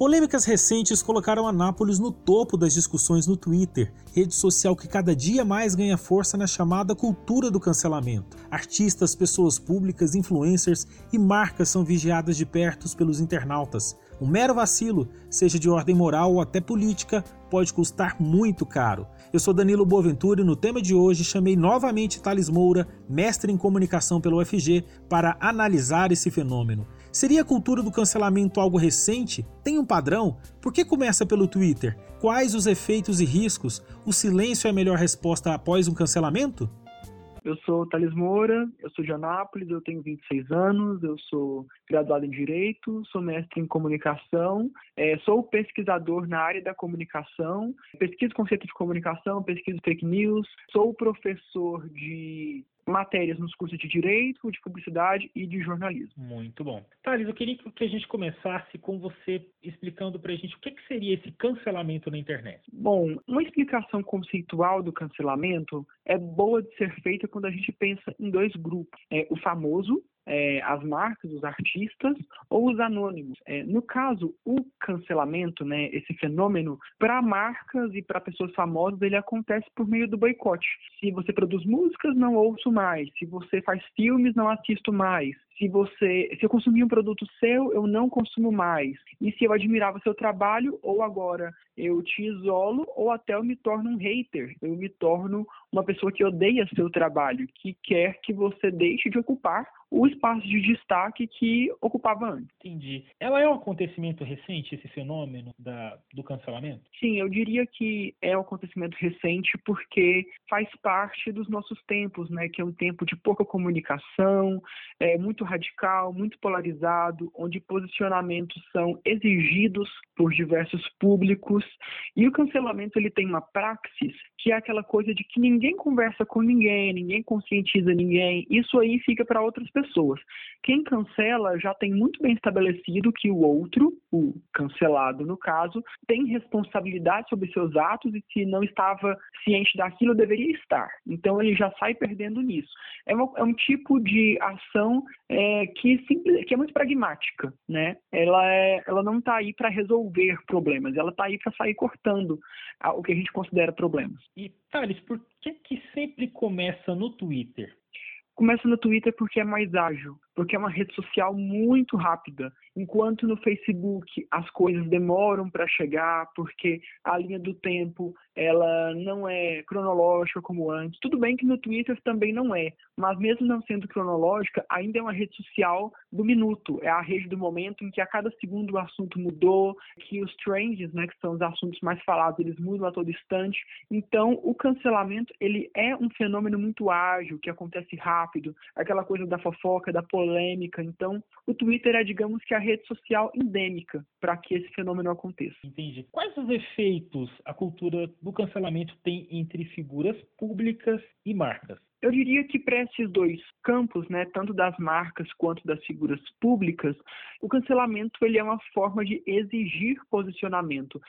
Polêmicas recentes colocaram Anápolis no topo das discussões no Twitter, rede social que cada dia mais ganha força na chamada cultura do cancelamento. Artistas, pessoas públicas, influencers e marcas são vigiadas de perto pelos internautas. Um mero vacilo, seja de ordem moral ou até política, pode custar muito caro. Eu sou Danilo Boaventura e no tema de hoje chamei novamente Thales Moura, mestre em comunicação pelo UFG, para analisar esse fenômeno. Seria a cultura do cancelamento algo recente? Tem um padrão? Por que começa pelo Twitter? Quais os efeitos e riscos? O silêncio é a melhor resposta após um cancelamento? Eu sou Thales Moura, eu sou de Anápolis, eu tenho 26 anos, eu sou graduado em Direito, sou mestre em Comunicação, é, sou pesquisador na área da comunicação, pesquiso conceito de comunicação, pesquiso fake news, sou professor de matérias nos cursos de Direito, de Publicidade e de Jornalismo. Muito bom. Thales, eu queria que a gente começasse com você explicando para a gente o que, que seria esse cancelamento na internet. Bom, uma explicação conceitual do cancelamento é boa de ser feita quando a gente pensa em dois grupos. É, o famoso é, as marcas, os artistas ou os anônimos. É, no caso, o cancelamento, né, esse fenômeno, para marcas e para pessoas famosas, ele acontece por meio do boicote. Se você produz músicas, não ouço mais. Se você faz filmes, não assisto mais se você, se eu consumir um produto seu, eu não consumo mais. E se eu admirava seu trabalho, ou agora eu te isolo, ou até eu me torno um hater. Eu me torno uma pessoa que odeia seu trabalho, que quer que você deixe de ocupar o espaço de destaque que ocupava antes. Entendi. Ela é um acontecimento recente, esse fenômeno da, do cancelamento? Sim, eu diria que é um acontecimento recente porque faz parte dos nossos tempos, né? Que é um tempo de pouca comunicação, é muito radical, muito polarizado, onde posicionamentos são exigidos por diversos públicos. E o cancelamento ele tem uma praxis que é aquela coisa de que ninguém conversa com ninguém, ninguém conscientiza ninguém. Isso aí fica para outras pessoas. Quem cancela já tem muito bem estabelecido que o outro, o cancelado no caso, tem responsabilidade sobre seus atos e se não estava ciente daquilo deveria estar. Então ele já sai perdendo nisso. É, uma, é um tipo de ação é, que, simples, que é muito pragmática, né? Ela, é, ela não está aí para resolver problemas, ela está aí para sair cortando o que a gente considera problemas. E, Thales, por que, que sempre começa no Twitter? Começa no Twitter porque é mais ágil, porque é uma rede social muito rápida. Enquanto no Facebook as coisas demoram para chegar, porque a linha do tempo ela não é cronológica como antes. Tudo bem que no Twitter também não é, mas mesmo não sendo cronológica, ainda é uma rede social do minuto. É a rede do momento em que a cada segundo o assunto mudou, que os trends, né, que são os assuntos mais falados, eles mudam a todo instante. Então, o cancelamento ele é um fenômeno muito ágil, que acontece rápido, aquela coisa da fofoca, da polêmica. Então, o Twitter é, digamos que a rede social endêmica para que esse fenômeno aconteça. Entendi. Quais os efeitos a cultura do cancelamento tem entre figuras públicas e marcas? Eu diria que para esses dois campos, né, tanto das marcas quanto das figuras públicas, o cancelamento ele é uma forma de exigir posicionamento.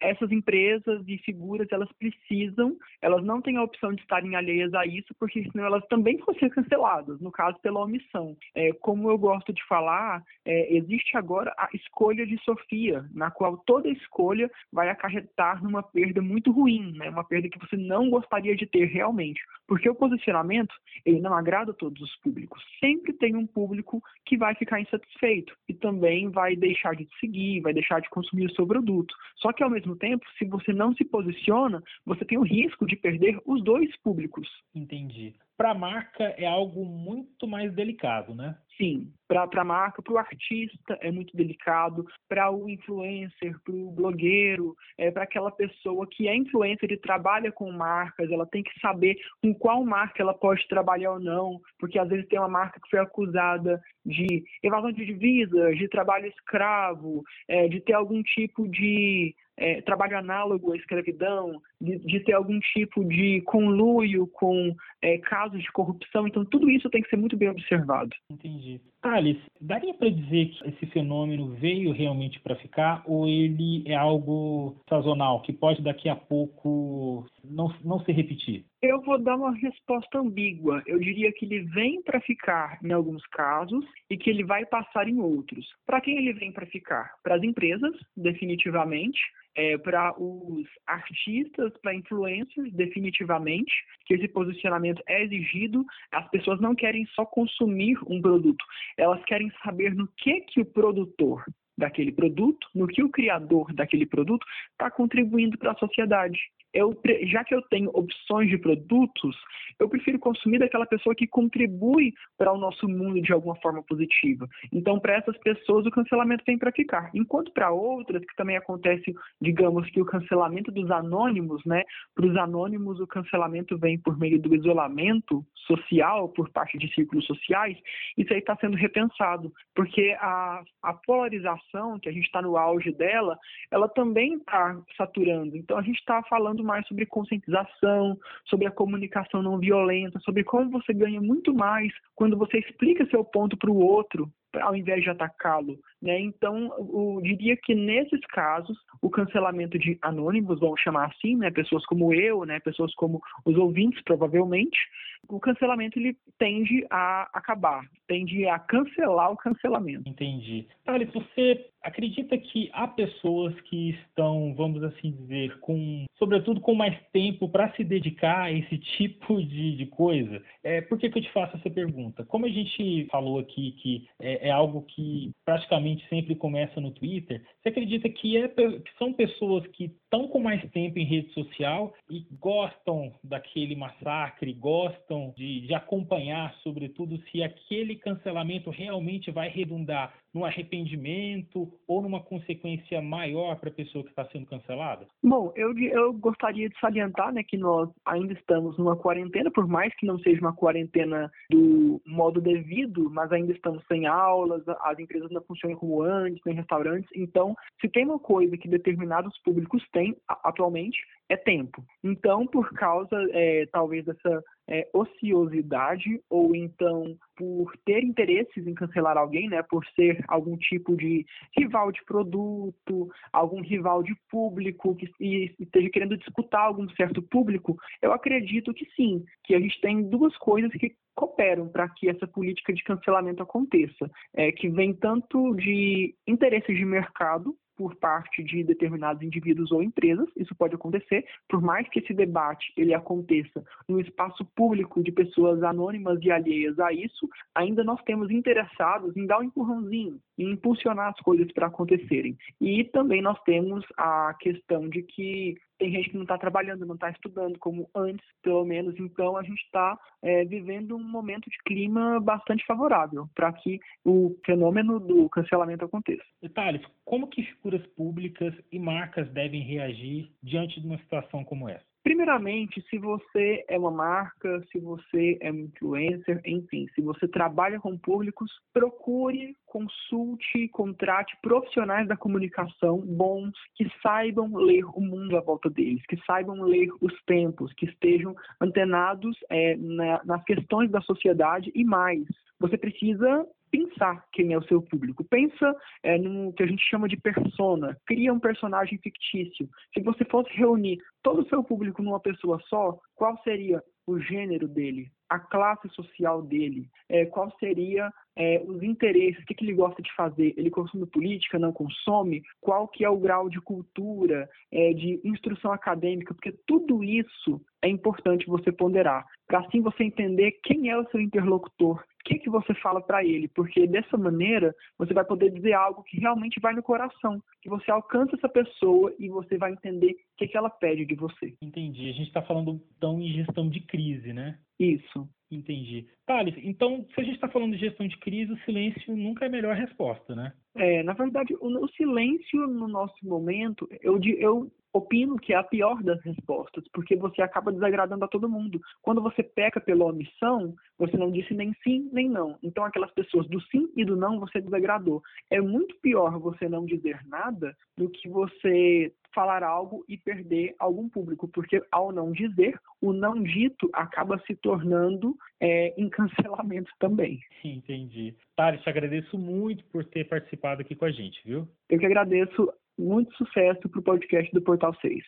Essas empresas e figuras elas precisam, elas não têm a opção de estarem alheias a isso, porque senão elas também vão ser canceladas, no caso pela omissão. É, como eu gosto de falar, é, existe agora a escolha de Sofia, na qual toda escolha vai acarretar numa perda muito ruim, né, uma perda que você não gostaria de ter realmente, porque o posicionamento ele não agrada a todos os públicos. Sempre tem um público que vai ficar insatisfeito e também vai deixar de te seguir, vai deixar de consumir o seu produto. Só que ao mesmo tempo, se você não se posiciona, você tem o risco de perder os dois públicos. Entendi para a marca é algo muito mais delicado, né? Sim, para a marca, para o artista é muito delicado, para o influencer, para o blogueiro, é, para aquela pessoa que é influencer e trabalha com marcas, ela tem que saber com qual marca ela pode trabalhar ou não, porque às vezes tem uma marca que foi acusada de evasão de divisas, de trabalho escravo, é, de ter algum tipo de é, trabalho análogo à escravidão, de, de, ter algum tipo de conluio com é, casos de corrupção. Então, tudo isso tem que ser muito bem observado. Entendi. Entendi. Thales, daria para dizer que esse fenômeno veio realmente para ficar ou ele é algo sazonal, que pode daqui a pouco não, não se repetir? Eu vou dar uma resposta ambígua. Eu diria que ele vem para ficar em alguns casos e que ele vai passar em outros. Para quem ele vem para ficar? Para as empresas, definitivamente. É, para os artistas, para influencers, definitivamente, que esse posicionamento é exigido. As pessoas não querem só consumir um produto, elas querem saber no que que o produtor daquele produto, no que o criador daquele produto está contribuindo para a sociedade eu, já que eu tenho opções de produtos, eu prefiro consumir daquela pessoa que contribui para o nosso mundo de alguma forma positiva. Então, para essas pessoas, o cancelamento vem para ficar. Enquanto para outras, que também acontece, digamos que o cancelamento dos anônimos, né? Para os anônimos, o cancelamento vem por meio do isolamento social por parte de círculos sociais. Isso aí está sendo repensado, porque a, a polarização, que a gente está no auge dela, ela também está saturando. Então, a gente está falando mais sobre conscientização, sobre a comunicação não violenta, sobre como você ganha muito mais quando você explica seu ponto para o outro, ao invés de atacá-lo. Né? Então, eu diria que nesses casos, o cancelamento de anônimos, vamos chamar assim, né? pessoas como eu, né? pessoas como os ouvintes, provavelmente, o cancelamento ele tende a acabar, tende a cancelar o cancelamento. Entendi. Thales, você acredita que há pessoas que estão, vamos assim dizer, com, sobretudo com mais tempo para se dedicar a esse tipo de, de coisa? É, por que, que eu te faço essa pergunta? Como a gente falou aqui que é, é algo que praticamente sempre começa no Twitter, você acredita que, é, que são pessoas que estão com mais tempo em rede social e gostam daquele massacre, gostam de, de acompanhar, sobretudo, se aquele cancelamento realmente vai redundar no arrependimento ou numa consequência maior para a pessoa que está sendo cancelada? Bom, eu, eu gostaria de salientar né, que nós ainda estamos numa quarentena, por mais que não seja uma quarentena do modo devido, mas ainda estamos sem aulas, as empresas não funcionam como antes, nem restaurantes. Então, se tem uma coisa que determinados públicos têm atualmente, é tempo. Então, por causa, é, talvez, dessa é, ociosidade ou então por ter interesses em cancelar alguém, né, por ser algum tipo de rival de produto, algum rival de público que e esteja querendo disputar algum certo público, eu acredito que sim, que a gente tem duas coisas que cooperam para que essa política de cancelamento aconteça, é, que vem tanto de interesses de mercado por parte de determinados indivíduos ou empresas, isso pode acontecer, por mais que esse debate ele aconteça no espaço público de pessoas anônimas e alheias a isso, ainda nós temos interessados em dar um empurrãozinho, em impulsionar as coisas para acontecerem. E também nós temos a questão de que tem gente que não está trabalhando, não está estudando como antes, pelo menos. Então, a gente está é, vivendo um momento de clima bastante favorável para que o fenômeno do cancelamento aconteça. Detalhes, como que figuras públicas e marcas devem reagir diante de uma situação como essa? Primeiramente, se você é uma marca, se você é um influencer, enfim, se você trabalha com públicos, procure, consulte, contrate profissionais da comunicação bons que saibam ler o mundo à volta deles, que saibam ler os tempos, que estejam antenados é, na, nas questões da sociedade e mais. Você precisa pensar quem é o seu público. Pensa é, no que a gente chama de persona. Cria um personagem fictício. Se você fosse reunir todo o seu público numa pessoa só, qual seria o gênero dele, a classe social dele, é, qual seria é, os interesses, o que, que, ele gosta de fazer, ele consome política, não consome, qual que é o grau de cultura, é, de instrução acadêmica, porque tudo isso é importante você ponderar, para assim você entender quem é o seu interlocutor, que, que você fala para ele, porque dessa maneira você vai poder dizer algo que realmente vai no coração, que você alcança essa pessoa e você vai entender o que, que ela pede de você. Entendi. A gente está falando então em gestão de crise, né? Isso. Entendi. Thales, então, se a gente está falando de gestão de crise, o silêncio nunca é a melhor resposta, né? É, na verdade, o, o silêncio no nosso momento, eu, eu opino que é a pior das respostas, porque você acaba desagradando a todo mundo. Quando você peca pela omissão, você não disse nem sim nem não. Então, aquelas pessoas do sim e do não você desagradou. É muito pior você não dizer nada do que você falar algo e perder algum público, porque ao não dizer, o não dito acaba se tornando é, em cancelamento também. Entendi. Thales, te agradeço muito por ter participado aqui com a gente, viu? Eu que agradeço muito sucesso para o podcast do Portal 6.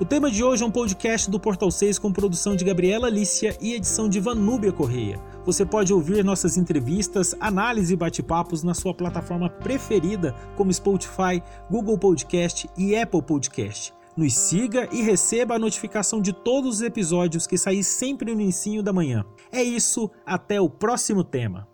O tema de hoje é um podcast do Portal 6 com produção de Gabriela Lícia e edição de Vanúbia Correia. Você pode ouvir nossas entrevistas, análise e bate-papos na sua plataforma preferida, como Spotify, Google Podcast e Apple Podcast. Nos siga e receba a notificação de todos os episódios que saem sempre no início da manhã. É isso, até o próximo tema.